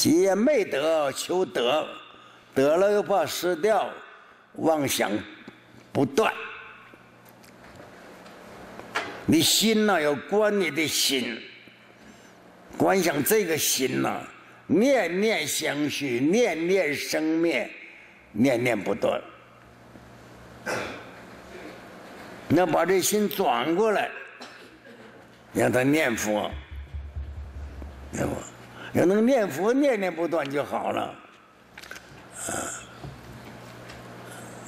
既没得，求得，得了又怕失掉，妄想不断。你心呐，要观你的心，观想这个心呐，念念相续，念念生灭，念念不断。要把这心转过来，让他念佛，念佛？要能念佛，念念不断就好了。啊，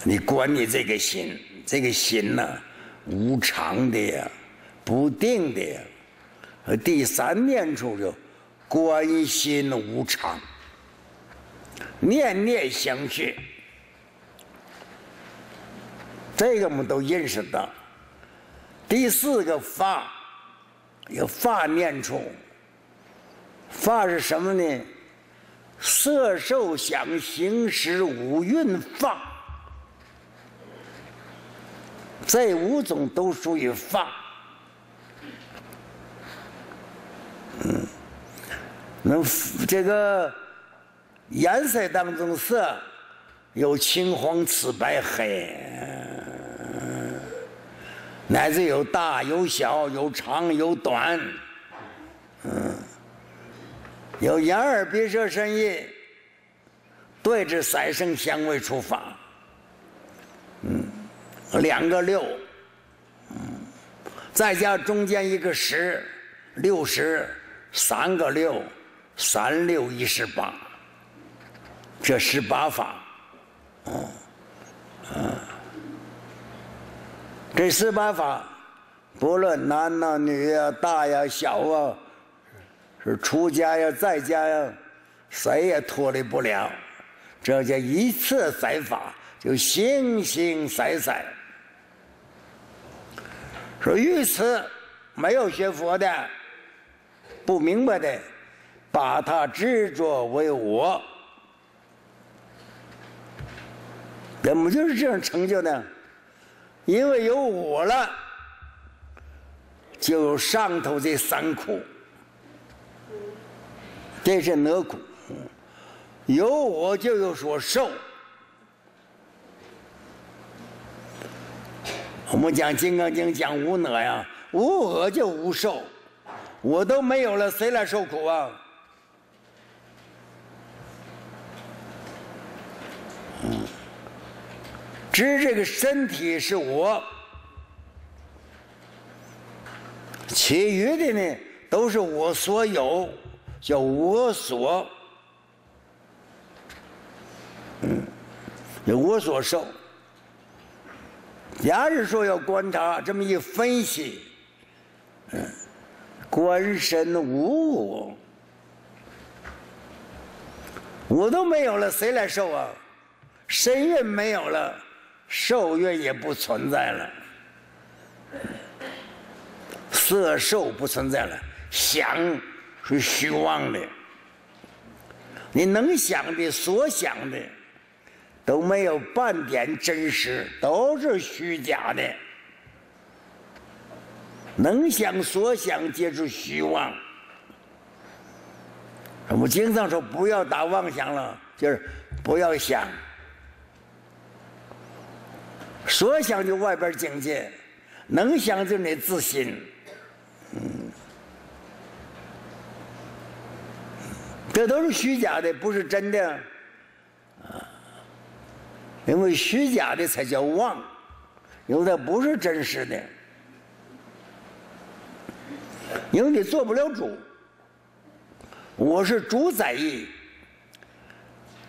你管你这个心，这个心呐，无常的呀，不定的呀。第三念处就观心无常，念念相续。这个我们都认识到。第四个法，有法念处。法是什么呢？色受想行识五蕴法，这五种都属于法。嗯，那这个颜色当中色有青黄紫白黑，乃至有大有小，有长有短，嗯，有眼耳鼻舌身意，对治三生香味触法，嗯，两个六，嗯，再加中间一个十，六十，三个六，三六一十八，这十八法。嗯，嗯，这十八法，不论男呐、女呀、大呀、小啊，是出家呀、在家呀，谁也脱离不了。这叫一次赛法，就形形色色。说于此，没有学佛的、不明白的，把他执着为我。怎么就是这样成就呢？因为有我了，就有上头这三苦，这是哪苦？有我就有所受。我们讲《金刚经》讲无我呀，无我就无受，我都没有了，谁来受苦啊？嗯。知这个身体是我，其余的呢都是我所有，叫我所，嗯，有我所受。假如说要观察这么一分析，嗯，观身无我，我都没有了，谁来受啊？身运没有了。受愿也不存在了，色受不存在了，想是虚妄的，你能想的、所想的都没有半点真实，都是虚假的。能想所想皆是虚妄。我们经常说不要打妄想了，就是不要想。所想就外边境界，能想就你自信，嗯，这都是虚假的，不是真的，啊，因为虚假的才叫妄，有的不是真实的，因为你做不了主，我是主宰意，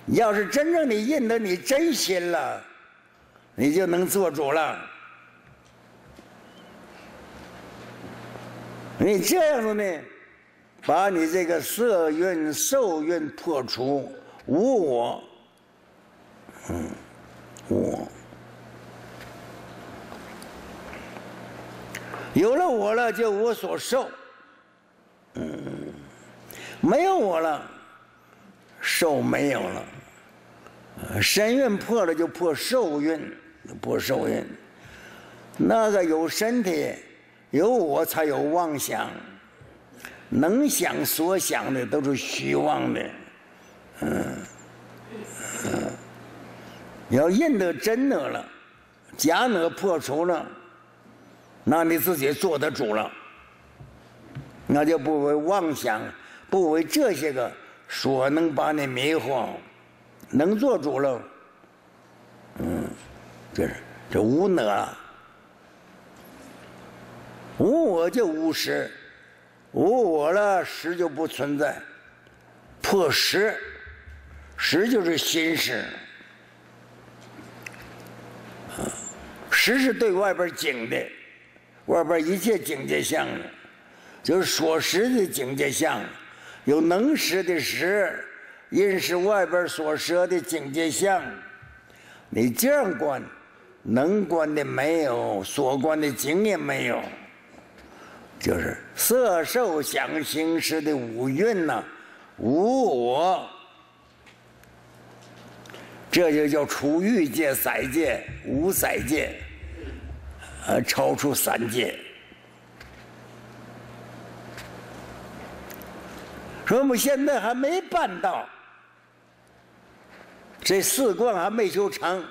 要是真正的印得你真心了。你就能做主了。你这样子呢，把你这个色蕴、受蕴破除，无我，嗯，无我。有了我了，就无所受，嗯，没有我了，受没有了，身蕴破了就破受蕴。不受运，那个有身体，有我才有妄想，能想所想的都是虚妄的，嗯嗯，要认得真的了，假的破除了，那你自己做得主了，那就不为妄想，不为这些个所能把你迷惑，能做主了。嗯，这是这无呢，无我就无实，无我了，实就不存在，破实，实就是心实，实是对外边境的，外边一切境界相，就是说实的境界相，有能实的实，因是外边所设的境界相。你这样观，能观的没有，所观的境也没有，就是色受想行识的五蕴呐，无我，这就叫出欲界、色界、无色界，呃，超出三界。说我们现在还没办到。这四观还没修成，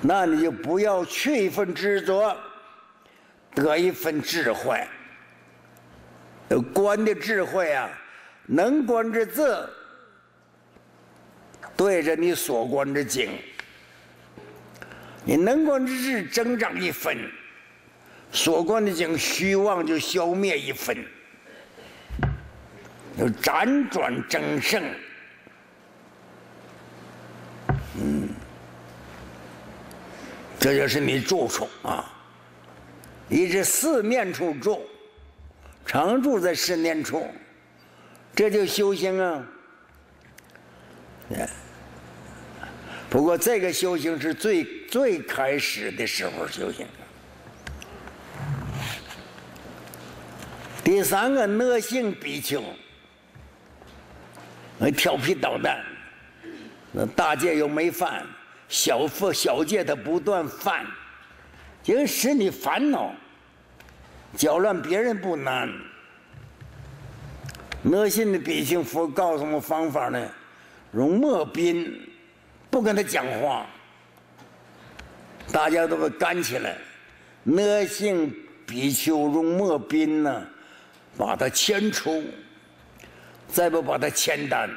那你就不要去一份执着，得一份智慧。观的智慧啊，能观之字，对着你所观之境，你能观之智增长一分，所观的境虚妄就消灭一分。要辗转争胜，这就是你住处啊！你这四面处住，常住在四面处，这就修行啊！不过这个修行是最最开始的时候修行。第三个，恶性比丘。那调皮捣蛋，那大戒又没犯，小佛小戒他不断犯，就使你烦恼，搅乱别人不难。恶心的比丘佛告诉我们方法呢，用墨宾，不跟他讲话，大家都会干起来。恶性比丘用墨宾呢，把他牵出。再不把他签单，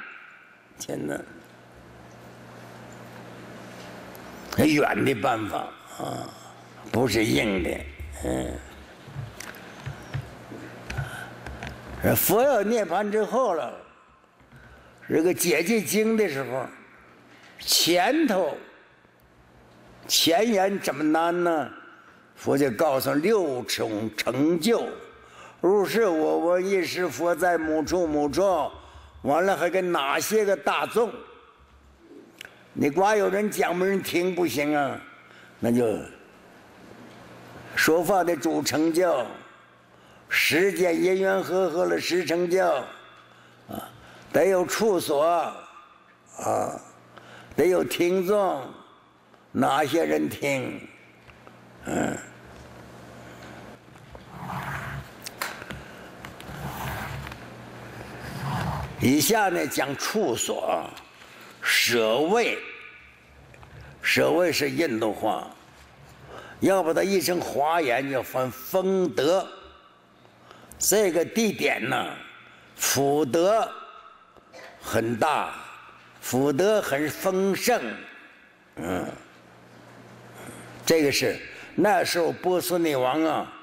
签单，远的办法啊，不是硬的，嗯。佛要涅槃之后了，这个解结经的时候，前头前言怎么难呢？佛就告诉六种成就。如是我闻一时佛在某处某处，完了还跟哪些个大众？你光有人讲没人听不行啊，那就说法的主成就，时间因缘和合了十成就，啊，得有处所，啊，得有听众，哪些人听？嗯。以下呢讲处所，舍卫，舍卫是印度话，要把它译成华言，叫分丰德。这个地点呢，福德很大，福德很丰盛，嗯，这个是那时候波斯匿王啊，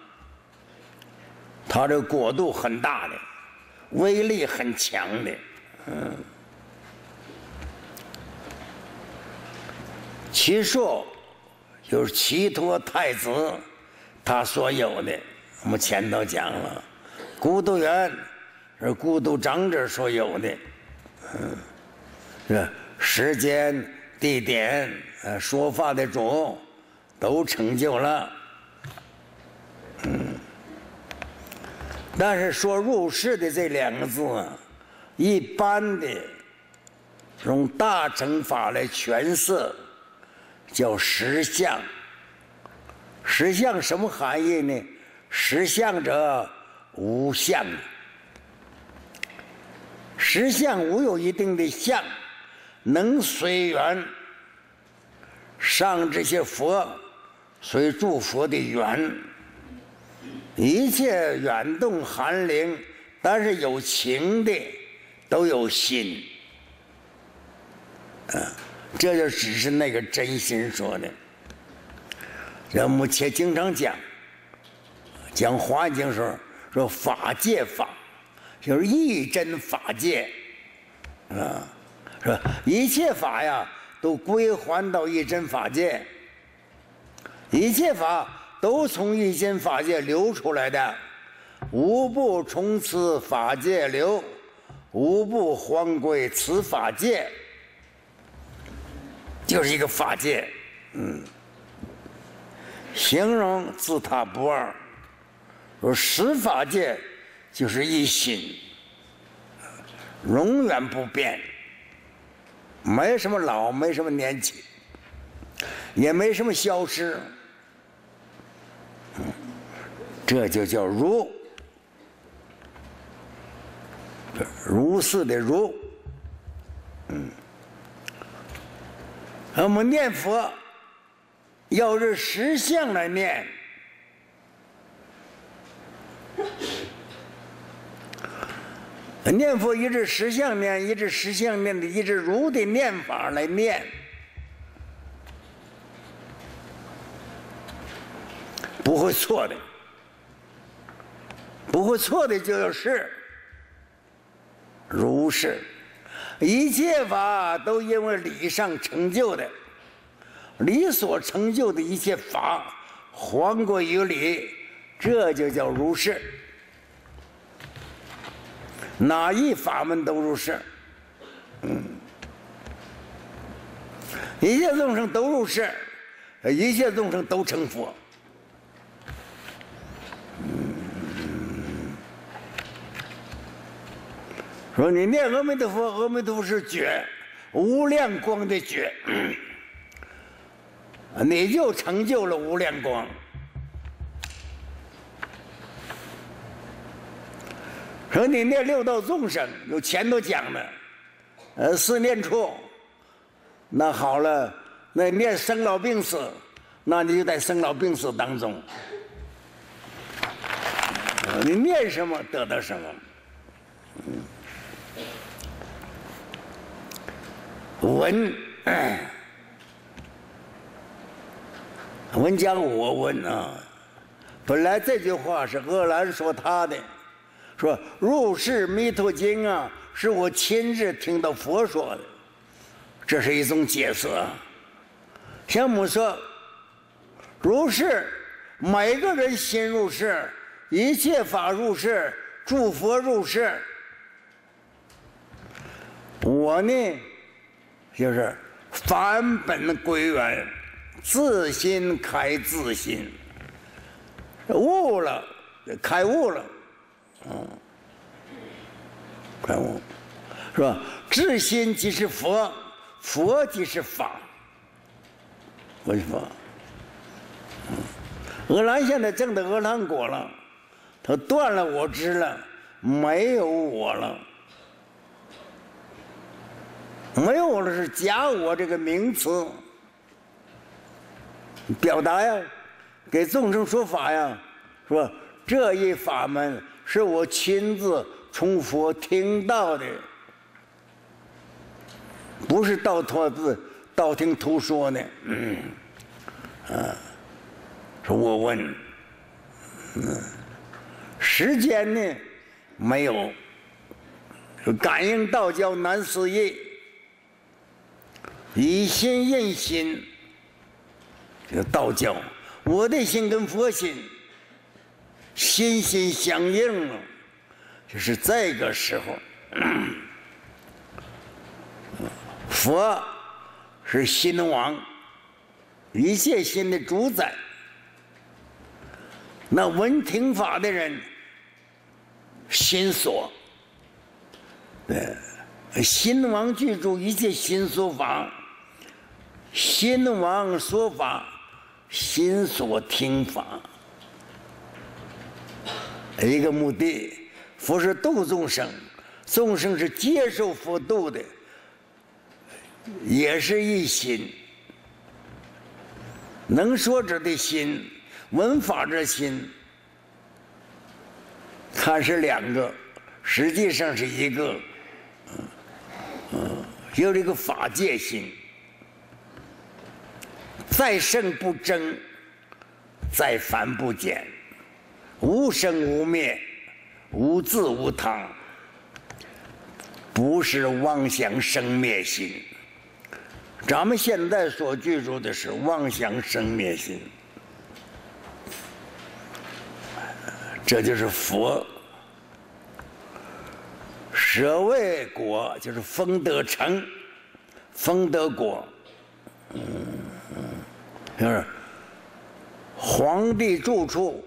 他的国度很大的。威力很强的，嗯，其数就是齐托太子他所有的，我们前头讲了，孤独园是孤独长者所有的，嗯，是时间、地点、呃，说法的主都成就了，嗯。但是说入世的这两个字啊，一般的用大乘法来诠释，叫实相。实相什么含义呢？实相者无相，实相无有一定的相，能随缘。上这些佛，随诸佛的缘，一切远动寒灵，但是有情的都有心。啊，这就只是那个真心说的。这目前经常讲，讲华经时候说法界法，就是一真法界，啊，是吧？一切法呀，都归还到一真法界，一切法都从一真法界流出来的，无不从此法界流，无不还归此法界，就是一个法界，嗯。形容自他不二，说十法界就是一心，永远不变，没什么老，没什么年轻，也没什么消失，这就叫如，如是的如，嗯，我们念佛。要是实相来念，念佛一直实相念，一直实相念的，一直如的念法来念，不会错的，不会错的就是如是，一切法都因为理上成就的。理所成就的一切法，还归于理，这就叫如是。哪一法门都如是，嗯，一切众生都如是，一切众生都成佛。说你念阿弥陀佛，阿弥陀佛是觉，无量光的觉。你就成就了无量光。说你念六道众生，有前头讲的，呃，四念处，那好了，那念生老病死，那你就在生老病死当中，你念什么得到什么，文，文讲我问啊，本来这句话是鄂兰说他的，说《入世弥陀经》啊，是我亲自听到佛说的，这是一种解释。啊，天母说，入世，每个人心入世，一切法入世，诸佛入世。我呢，就是返本归元。自心开自心，悟了，开悟了，嗯，开悟，是吧？自心即是佛，佛即是法，为什么？阿兰现在证的阿兰果了，他断了我执了，没有我了，没有了是假我这个名词。表达呀，给众生说法呀，是吧？这一法门是我亲自从佛听到的，不是道托字、道听途说的。嗯，啊，说我问，嗯，时间呢没有，感应道教难思议，以心印心。这个道教，我的心跟佛心心心相印了，就是这个时候，佛是心王，一切心的主宰。那闻听法的人，心所，对，心王居住一切心所房，心王说法。心所听法，一个目的，佛是度众生，众生是接受佛度的，也是一心。能说者的心，闻法者心，它是两个，实际上是一个。嗯，有这个法界心，再生不争，再凡不减，无生无灭，无自无他，不是妄想生灭心。咱们现在所居住的是妄想生灭心，这就是佛。舍卫果就是丰德成，丰德果，嗯，就是皇帝住处，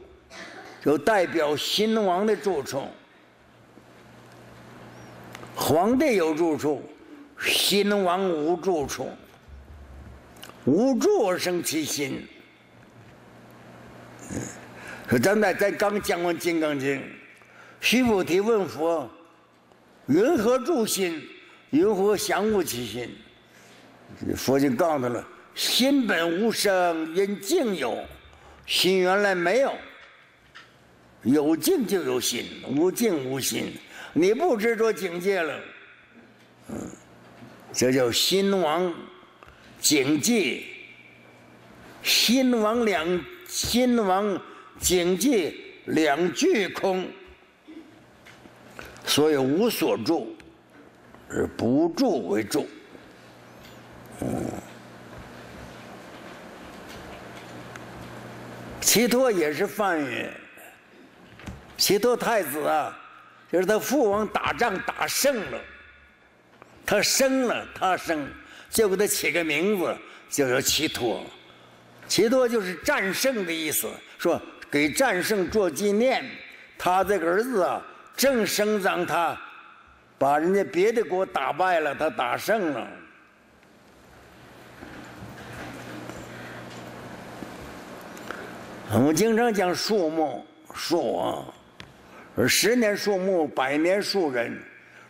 就代表新王的住处。皇帝有住处，新王无住处，无住而生其心。说咱在咱刚讲完《金刚经》，须菩提问佛。云何住心？云何降伏其心？佛就告诉他了：心本无生，因境有。心原来没有，有境就有心，无境无心。你不执着境界了，嗯，这叫心王境界。心王两心王境界两俱空。所以无所住，而不住为住。嗯，齐托也是梵语。齐托太子啊，就是他父王打仗打胜了，他生了，他生，就给他起个名字，就叫齐托。齐托就是战胜的意思，说给战胜做纪念。他这个儿子啊。正生长，他把人家别的国打败了，他打胜了。我们经常讲树木树啊，说十年树木，百年树人。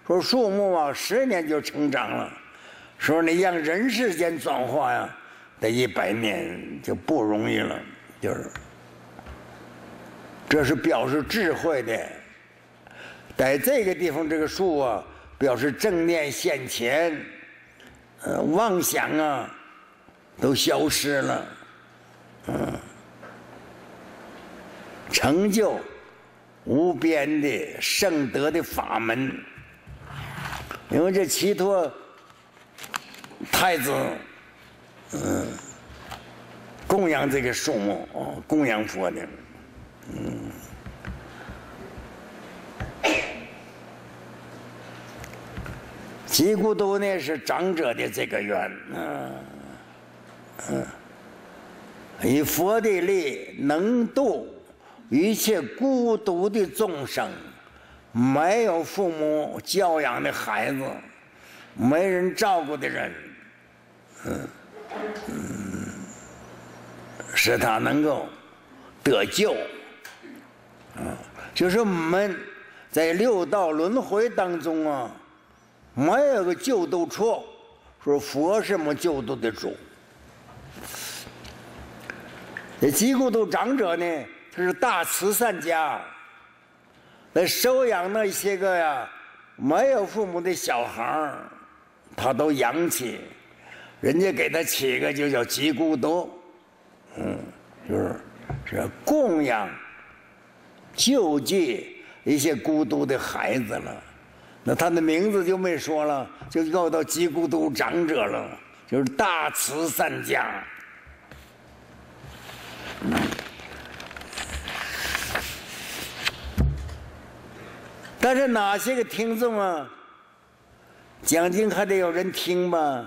说树木啊，十年就成长了。说你让人世间转化呀，得一百年就不容易了。就是，这是表示智慧的。在这个地方，这个树啊，表示正念现前，呃，妄想啊，都消失了，嗯，成就无边的圣德的法门。因为这齐托太子，嗯，供养这个树木，供养佛的，嗯。吉孤独呢是长者的这个愿，嗯嗯，以佛的力能度一切孤独的众生，没有父母教养的孩子，没人照顾的人，嗯，使他能够得救，嗯，就是我们在六道轮回当中啊。没有个救度处，说佛什么救度的主？这吉孤独长者呢，他是大慈善家，那收养那些个呀没有父母的小孩儿，他都养起，人家给他起个就叫吉孤独，嗯，就是是供养、救济一些孤独的孩子了。那他的名字就没说了，就要到吉孤独长者了，就是大慈善家。但是哪些个听众啊？讲经还得有人听吧？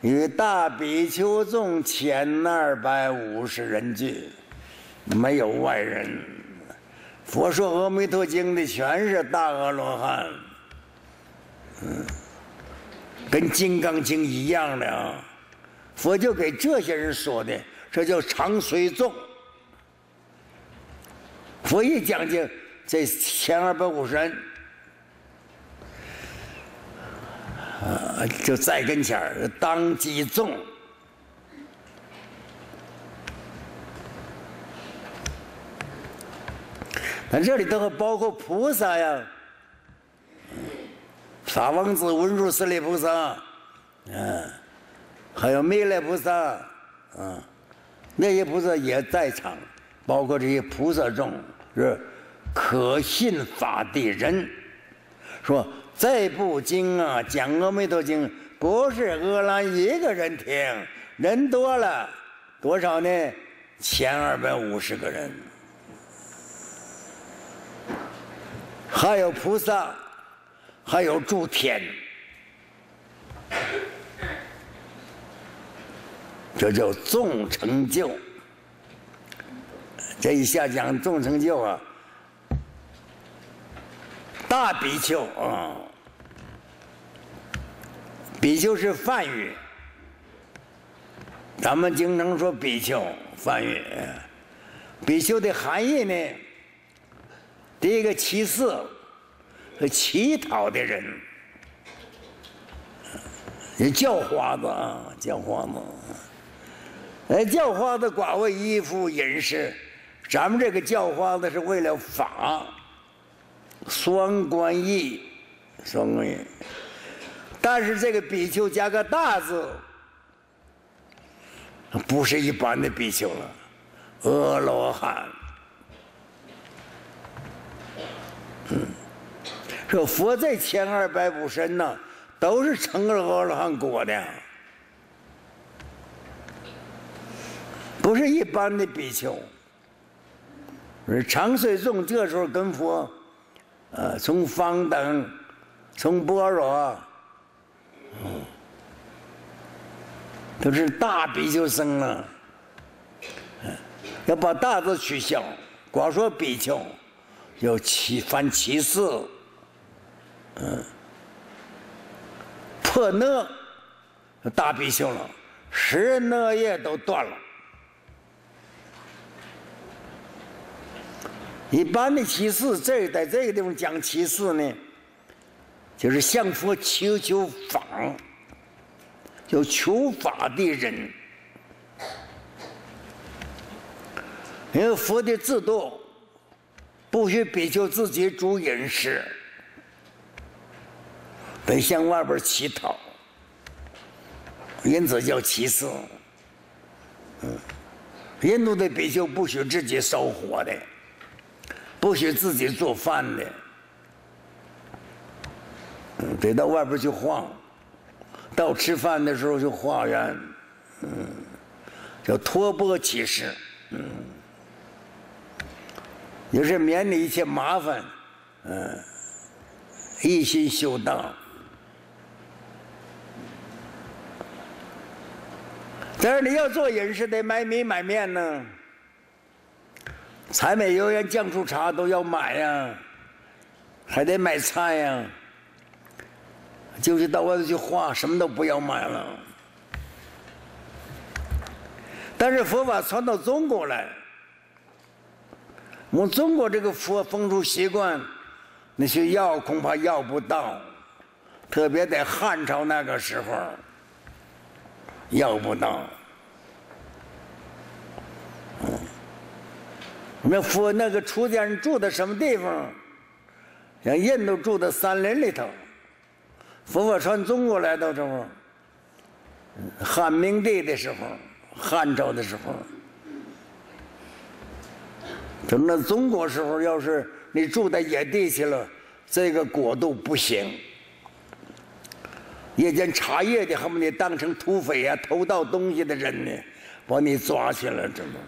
与大比丘众千二百五十人聚，没有外人。佛说《阿弥陀经》的全是大阿罗汉，嗯，跟《金刚经》一样的。佛就给这些人说的，这叫常随众。佛一讲经，这千二百五十人，啊，就在跟前儿当即众。那这里头还包括菩萨呀，法王子、文殊师利菩萨，嗯，还有弥勒菩萨，啊，那些菩萨也在场，包括这些菩萨众是可信法的人，说这部经啊，讲阿弥陀经，不是阿兰一个人听，人多了，多少呢？千二百五十个人。还有菩萨，还有诸天，这叫众成就。这一下讲众成就啊，大比丘啊，比丘是梵语，咱们经常说比丘梵语，比丘的含义呢？第一个乞色和乞讨的人，也叫花子啊，叫花子。哎，叫花子寡为衣服饮食，咱们这个叫花子是为了法，双关义，双关义。但是这个比丘加个大字，不是一般的比丘了，阿罗汉。嗯，说佛在千二百五身呢，都是成了阿罗汉果的，不是一般的比丘。是长岁众这时候跟佛，呃，从方等，从般若，嗯，都是大比丘僧了。要把大字取消，光说比丘。有七犯七事，嗯，破讷，大比丘了，十讷业都断了。一般的七事，这在这个地方讲七事呢，就是向佛求求法，就求法的人，因为佛的制度。不许比丘自己煮饮食，得向外边乞讨，因此叫乞食。嗯，印度的比丘不许自己烧火的，不许自己做饭的，得到外边去晃，到吃饭的时候就化缘，嗯，叫托钵乞食，嗯。也是免你一切麻烦，嗯，一心修道。但是你要做饮食，得买米买面呢，柴米油盐酱醋茶都要买呀，还得买菜呀，就是到外头去花，什么都不要买了。但是佛法传到中国来。我们中国这个佛风俗习惯，那些药恐怕药不到，特别在汉朝那个时候，药不到。那佛那个出家人住在什么地方？像印度住在山林里头，佛法传中国来的时候，汉明帝的时候，汉朝的时候。等到中国时候，要是你住在野地去了，这个国度不行。夜间茶叶的，恨不得当成土匪呀，偷盗东西的人呢，把你抓起来，知道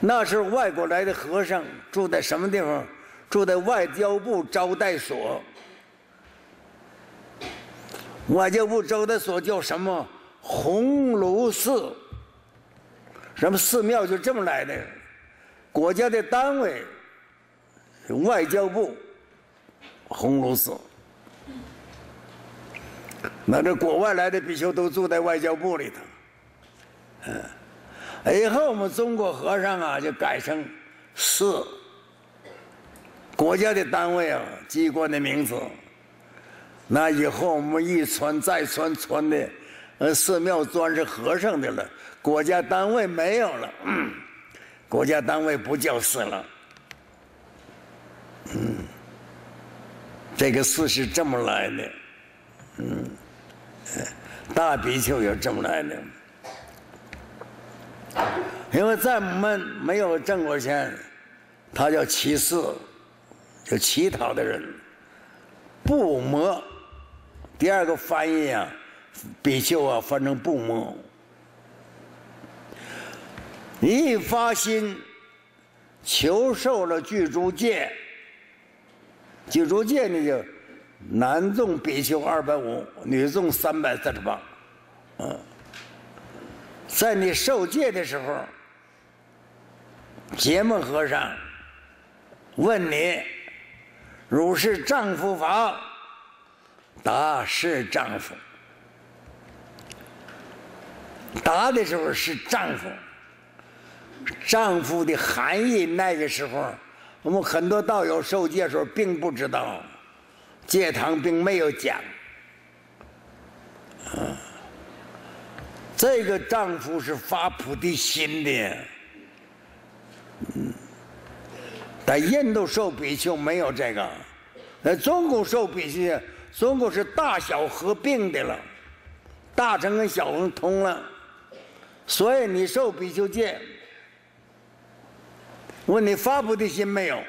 那时候外国来的和尚住在什么地方？住在外交部招待所。外交部招待所叫什么？鸿胪寺。什么寺庙就这么来的？国家的单位，外交部，鸿胪寺。那这国外来的比丘都住在外交部里头。嗯，以后我们中国和尚啊，就改成寺，国家的单位啊，机关的名字。那以后我们一传再传，传的，呃，寺庙专是和尚的了，国家单位没有了，国家单位不叫寺了。嗯，这个寺是这么来的，嗯，大比丘也这么来的。因为在我们没有挣过钱，他叫乞寺，就乞讨的人，不魔。第二个翻译啊，比丘啊，翻成不魔。一发心求受了具足戒，具足戒呢就男众比丘二百五，女众三百四十八，嗯。在你受戒的时候，结门和尚问你：“汝是丈夫否？”答是丈夫。答的时候是丈夫。丈夫的含义，那个时候我们很多道友受戒时候并不知道，戒堂并没有讲。这个丈夫是发菩提心的，在印度受比丘没有这个，在中国受比丘，中国是大小合并的了，大乘跟小乘通了，所以你受比丘戒，问你发菩提心没有？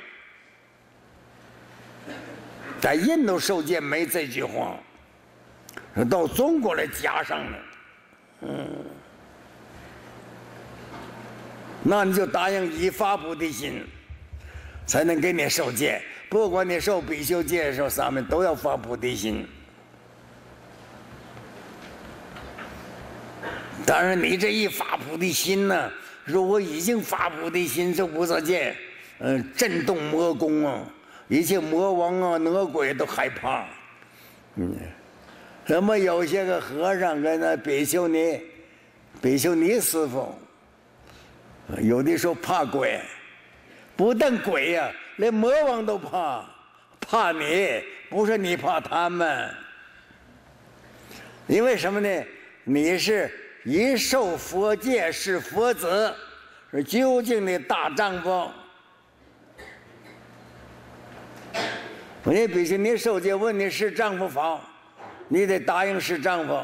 在印度受戒没这句话，到中国来加上了。嗯，那你就答应以发菩提心，才能给你受戒。不管你受比丘戒的时候，上面都要发菩提心。当然，你这一发菩提心呢，如果已经发菩提心受菩萨戒，嗯，震动魔宫啊，一切魔王啊、恶鬼都害怕，嗯。那么有些个和尚跟那比丘尼、比丘尼师傅，有的时候怕鬼，不但鬼呀，连魔王都怕，怕你，不是你怕他们。因为什么呢？你是一受佛戒是佛子，是究竟的大丈夫。我那比丘尼受戒问你是丈夫否？你得答应是丈夫，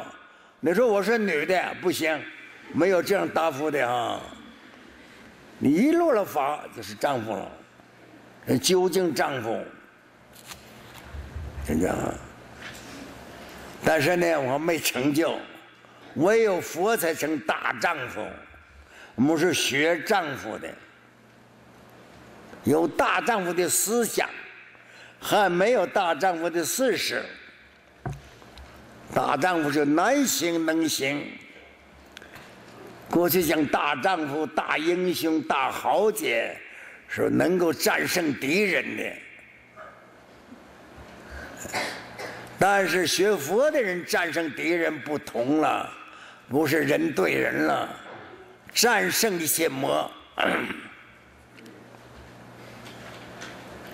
你说我是女的不行，没有这样答复的哈。你一落了法就是丈夫了，究竟丈夫，听见吗？但是呢，我没成就，唯有佛才成大丈夫。我们是学丈夫的，有大丈夫的思想，还没有大丈夫的事实。大丈夫是难行能行。过去讲大丈夫、大英雄、大豪杰，是能够战胜敌人的。但是学佛的人战胜敌人不同了，不是人对人了，战胜一些魔，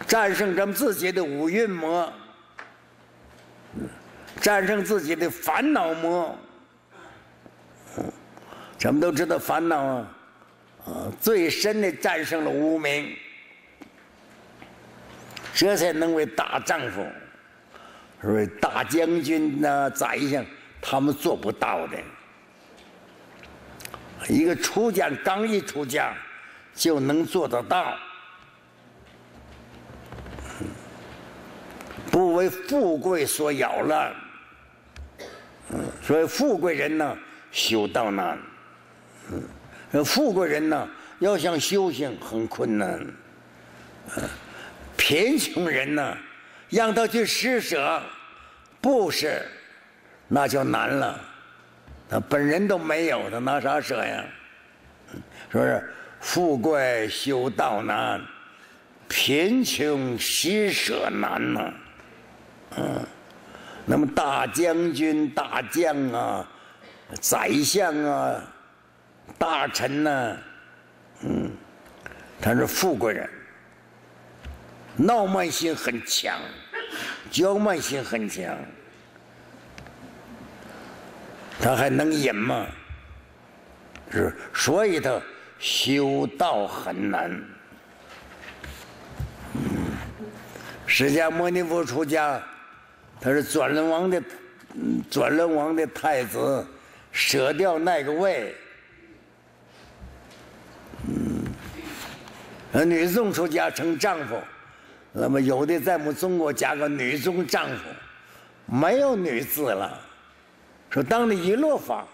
战胜咱们自己的五蕴魔。战胜自己的烦恼魔，咱们都知道烦恼啊，最深的战胜了无名，这才能为大丈夫，是大将军呐、宰相，他们做不到的。一个出家刚一出家，就能做得到，不为富贵所扰乱。所以富贵人呢，修道难；富贵人呢，要想修行很困难。贫穷人呢，让他去施舍，布施，那就难了。他本人都没有，他拿啥舍呀？是不是？富贵修道难，贫穷施舍难呐。嗯。那么大将军、大将啊，宰相啊，大臣呢，嗯，他是富贵人，傲慢心很强，骄慢心很强，他还能隐吗？是，所以他修道很难。释迦牟尼佛出家，他是转轮王的，转轮王的太子，舍掉那个位。嗯，女众出家成丈夫，那么有的在我们中国加个女众丈夫，没有女字了。说当你一落法，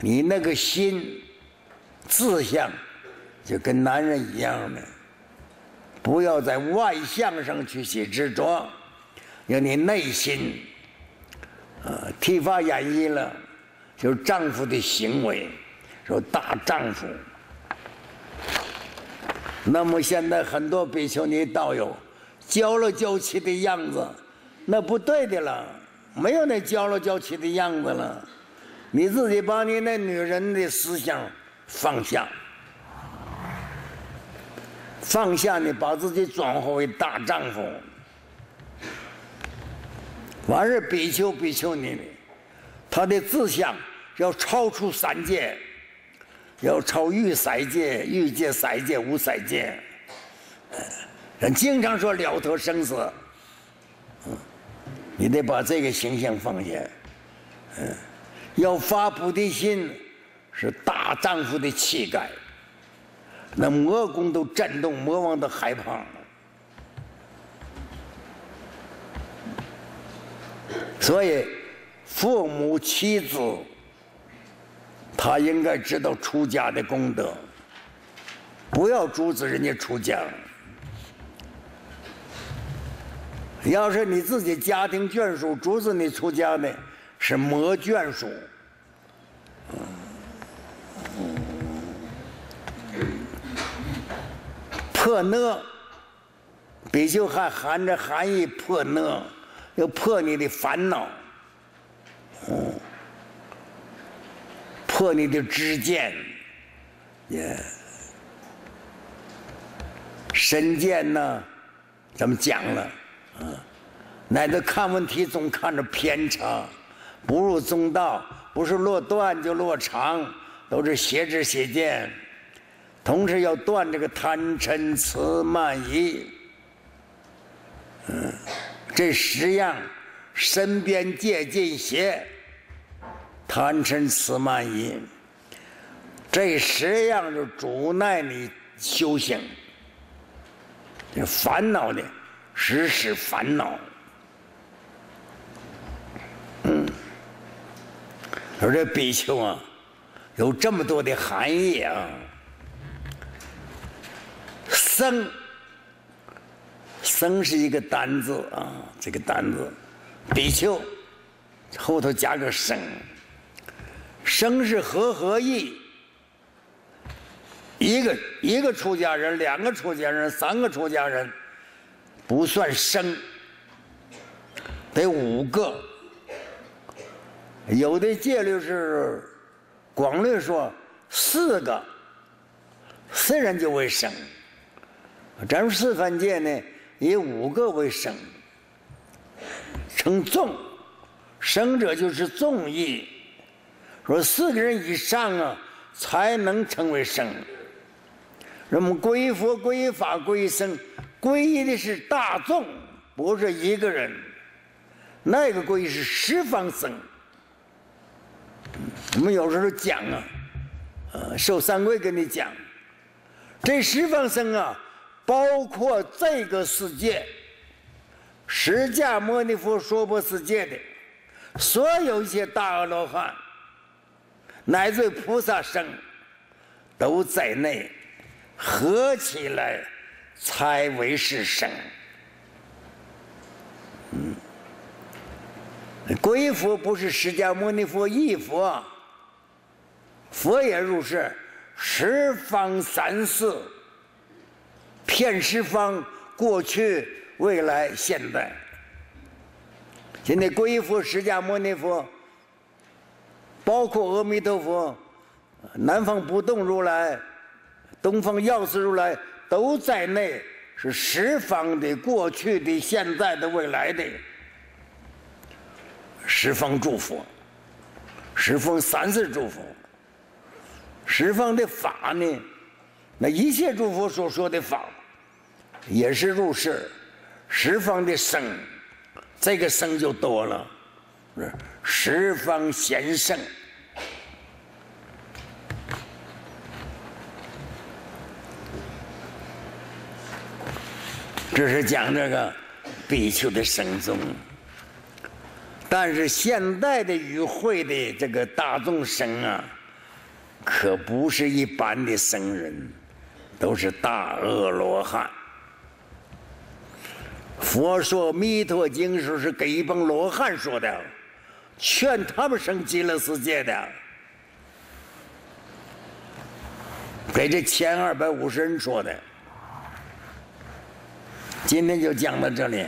你那个心志向就跟男人一样的，不要在外相上去起执着，要你内心啊，剃发演衣了，就是丈夫的行为，说大丈夫。那么现在很多比丘尼道友娇了娇气的样子，那不对的了，没有那娇了娇气的样子了。你自己把你那女人的思想放下，放下你把自己转化为大丈夫。完事比丘比丘尼，他的志向要超出三界。要超欲三界、欲界、三界、无三界，人经常说了脱生死，嗯，你得把这个形象放下，嗯，要发菩提心，是大丈夫的气概，那魔宫都震动，魔王都害怕，所以父母妻子。他应该知道出家的功德，不要阻止人家出家。要是你自己家庭眷属阻止你出家的，是魔眷属。破呢，比丘还含着含义破呢，要破你的烦恼。嗯。破你的知见，也身见呢？咱们讲了？啊，乃至看问题总看着偏差，不入中道，不是落断就落长，都是邪知邪见。同时要断这个贪嗔痴慢疑，嗯，这十样身边戒禁邪。贪嗔痴慢疑，这十样就阻碍你修行。烦恼的，时时烦恼。嗯，说这比丘啊，有这么多的含义啊。僧，僧是一个单字啊，这个单字，比丘后头加个僧。生是和合意，一个一个出家人，两个出家人，三个出家人，不算生，得五个。有的戒律是广律说四个，四人就为生。咱们四番戒呢，以五个为生，称众，生者就是众义。说四个人以上啊，才能成为僧。人们皈依佛、皈依法、皈依僧，皈依的是大众，不是一个人。那个皈依是十方僧。我们有时候讲啊，呃，受三规跟你讲，这十方僧啊，包括这个世界，释迦牟尼佛娑婆世界的所有一些大阿罗汉。乃至菩萨生都在内，合起来才为是生。嗯，归佛不是释迦牟尼佛一佛，佛也入世，十方三世，遍十方，过去、未来、现在。今天归佛释迦牟尼佛。包括阿弥陀佛、南方不动如来、东方药师如来都在内，是十方的、过去的、现在的、未来的十方诸佛。十方三世祝福。十方的法呢，那一切诸佛所说的法，也是入世。十方的生，这个生就多了，十方贤圣。这是讲这个比丘的生宗，但是现代的与会的这个大众生啊，可不是一般的僧人，都是大恶罗汉。佛说《弥陀经》时是给一帮罗汉说的，劝他们升极乐世界的，给这前二百五十人说的。今天就讲到这里。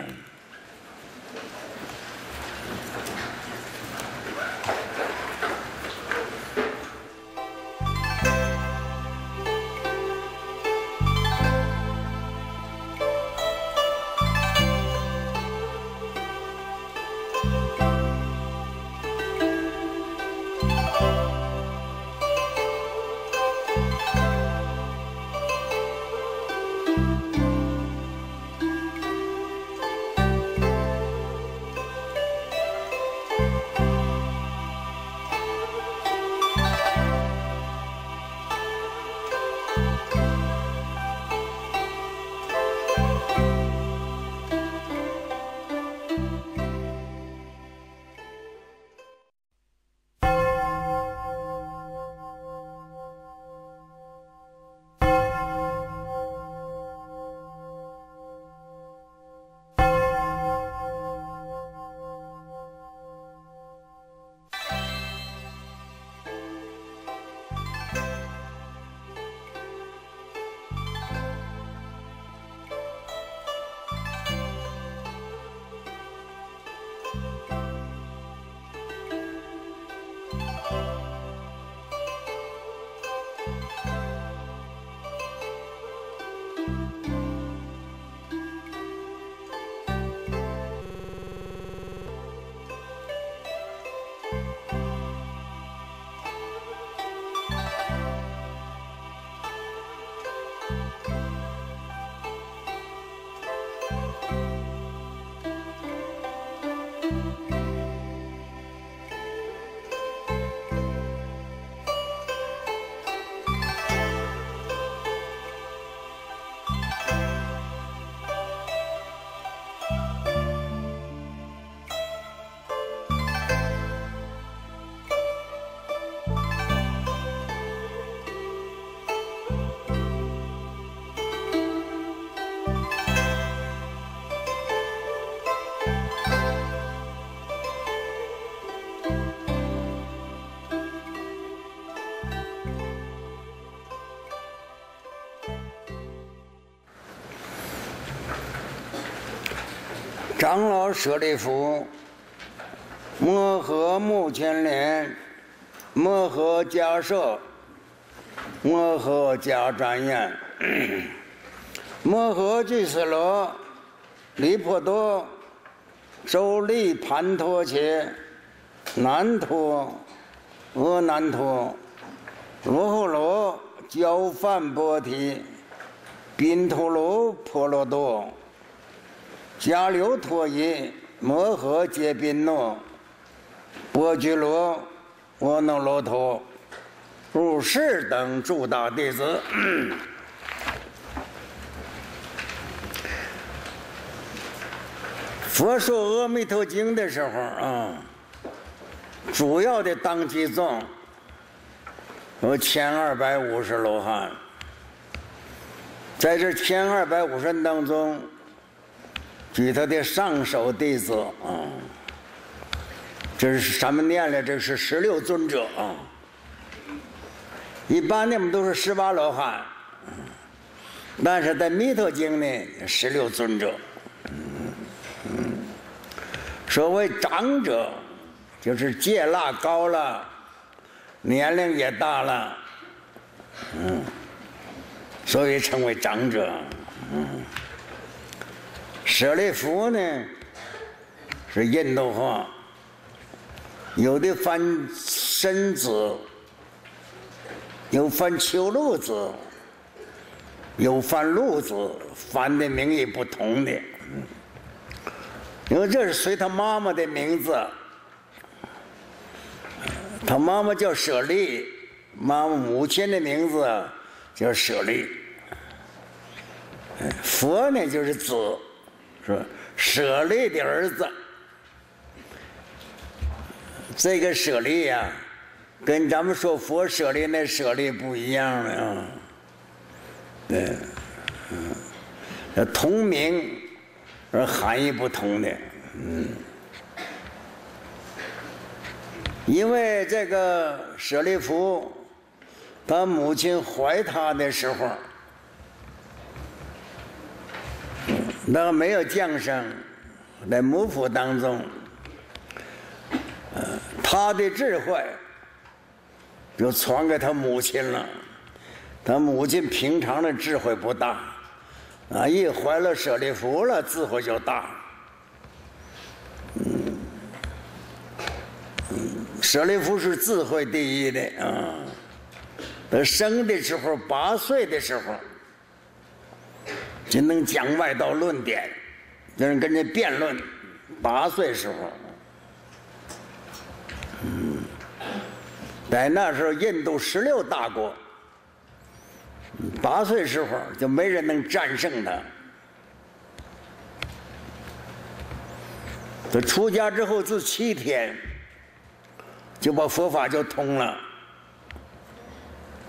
长老舍利弗，摩诃目犍连，摩诃迦摄，摩诃迦旃延，摩诃俱舍罗，离婆多，周利盘陀切，难陀，阿难陀，罗诃罗，焦梵波提，宾陀罗婆罗多。迦留陀夷摩诃揭宾诺，波居罗阿耨罗陀，如是等诸大弟子。佛说阿弥陀经的时候啊，主要的当机众有千二百五十罗汉，在这千二百五十人当中。举他的上首弟子啊，这是什么念的？这是十六尊者啊。一般的我们都是十八罗汉，但是在弥陀经呢，十六尊者。所谓长者，就是戒腊高了，年龄也大了，嗯，所以称为长者，嗯。舍利弗呢，是印度话，有的翻身子，有翻秋露子，又犯禄子，翻的名义不同的。因为这是随他妈妈的名字，他妈妈叫舍利，妈妈母亲的名字叫舍利。佛呢就是子，说？舍利的儿子。这个舍利呀，跟咱们说佛舍利那舍利不一样了啊。对，嗯，同名。而含义不同的，嗯，因为这个舍利弗，他母亲怀他的时候，那个没有降生，在母腹当中，他的智慧就传给他母亲了，他母亲平常的智慧不大。啊！一怀了舍利弗了，智慧就大。舍利弗是智慧第一的啊。他生的时候八岁的时候，就能讲外道论点，跟人跟人辩论。八岁时候，嗯，在那时候印度十六大国。八岁时候就没人能战胜他。他出家之后这七天，就把佛法就通了。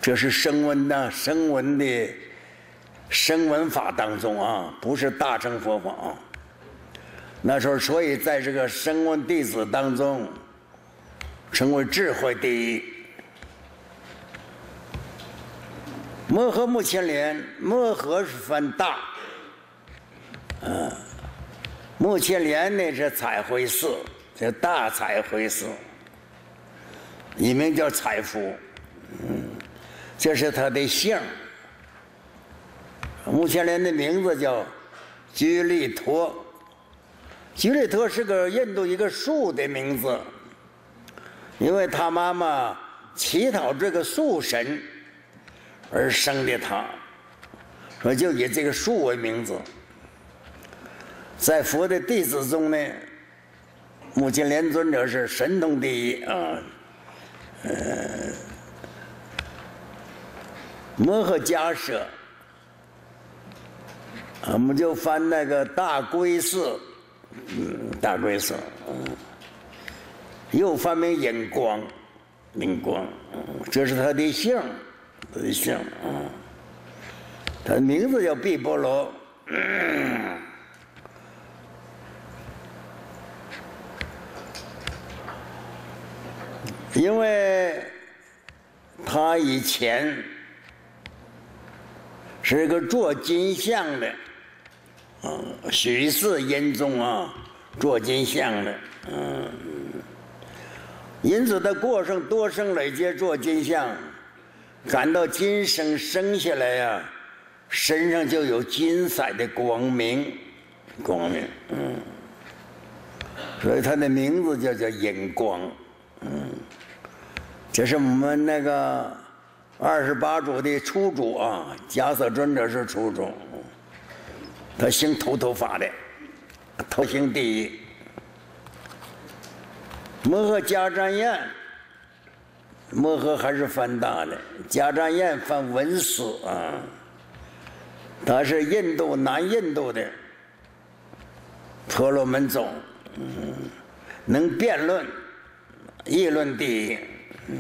这是声闻呐声闻的声闻法当中啊，不是大乘佛法。啊那时候，所以在这个声闻弟子当中，成为智慧第一。摩诃目犍连，摩诃是分大，嗯，目犍连呢是彩绘寺，叫大彩绘寺，一名叫彩福，嗯，这是他的姓。目犍连的名字叫居利托，居利托是个印度一个树的名字，因为他妈妈乞讨这个树神。而生的他，说就以这个树为名字，在佛的弟子中呢，目犍连尊者是神通第一啊。呃，摩诃迦舍，我们就翻那个大龟寺，嗯，大龟寺，嗯，又翻名引光，引光，这是他的姓。他的姓，嗯，他的名字叫毕波罗，嗯因为他以前是个做金像的，啊，许氏殷宗啊，做金像的，嗯，因此他过生多生累劫做金像。感到今生生下来呀，身上就有金色的光明，光明，嗯，所以他的名字叫叫引光，嗯，这是我们那个二十八主的初主啊，迦叶尊者是初祖，他姓头头法的，头姓第一，摩诃迦旃延。摩诃还是翻大的，迦旃延翻文思啊，他是印度南印度的婆罗门种，嗯，能辩论，议论第一，嗯，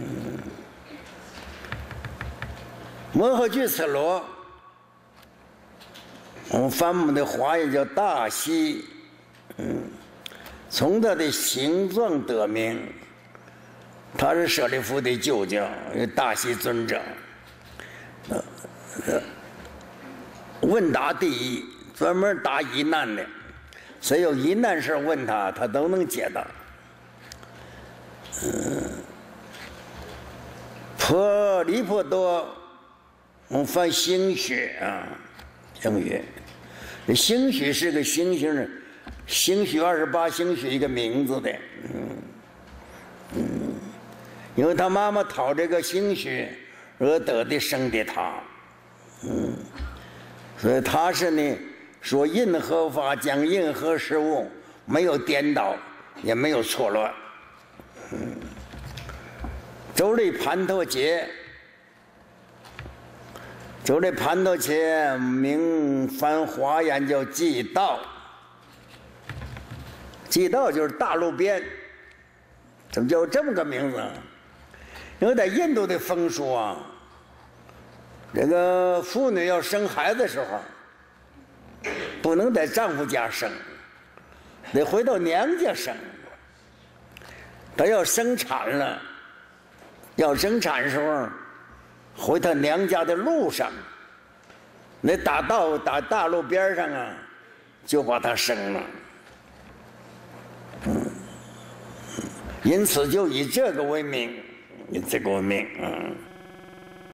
摩诃俱絃罗，我们翻我们的华语叫大西，嗯，从他的形状得名。他是舍利弗的舅舅，大西尊者。问答第一，专门答疑难的，谁有疑难事问他，他都能解答。嗯，婆离婆多，我们翻星血啊，星血。星许是个星星的，星血二十八星许一个名字的，嗯，嗯。因为他妈妈讨这个兴趣而得的生的他，嗯，所以他是呢说任何法讲任何事物没有颠倒，也没有错乱。嗯，周立盘陀节，就这盘陀节名翻华言叫祭道，祭道就是大路边，怎么叫这么个名字？因为在印度的风俗啊，这个妇女要生孩子的时候，不能在丈夫家生，得回到娘家生。她要生产了，要生产的时候，回到娘家的路上，那打道打大路边上啊，就把他生了。因此就以这个为名。以这个为名啊。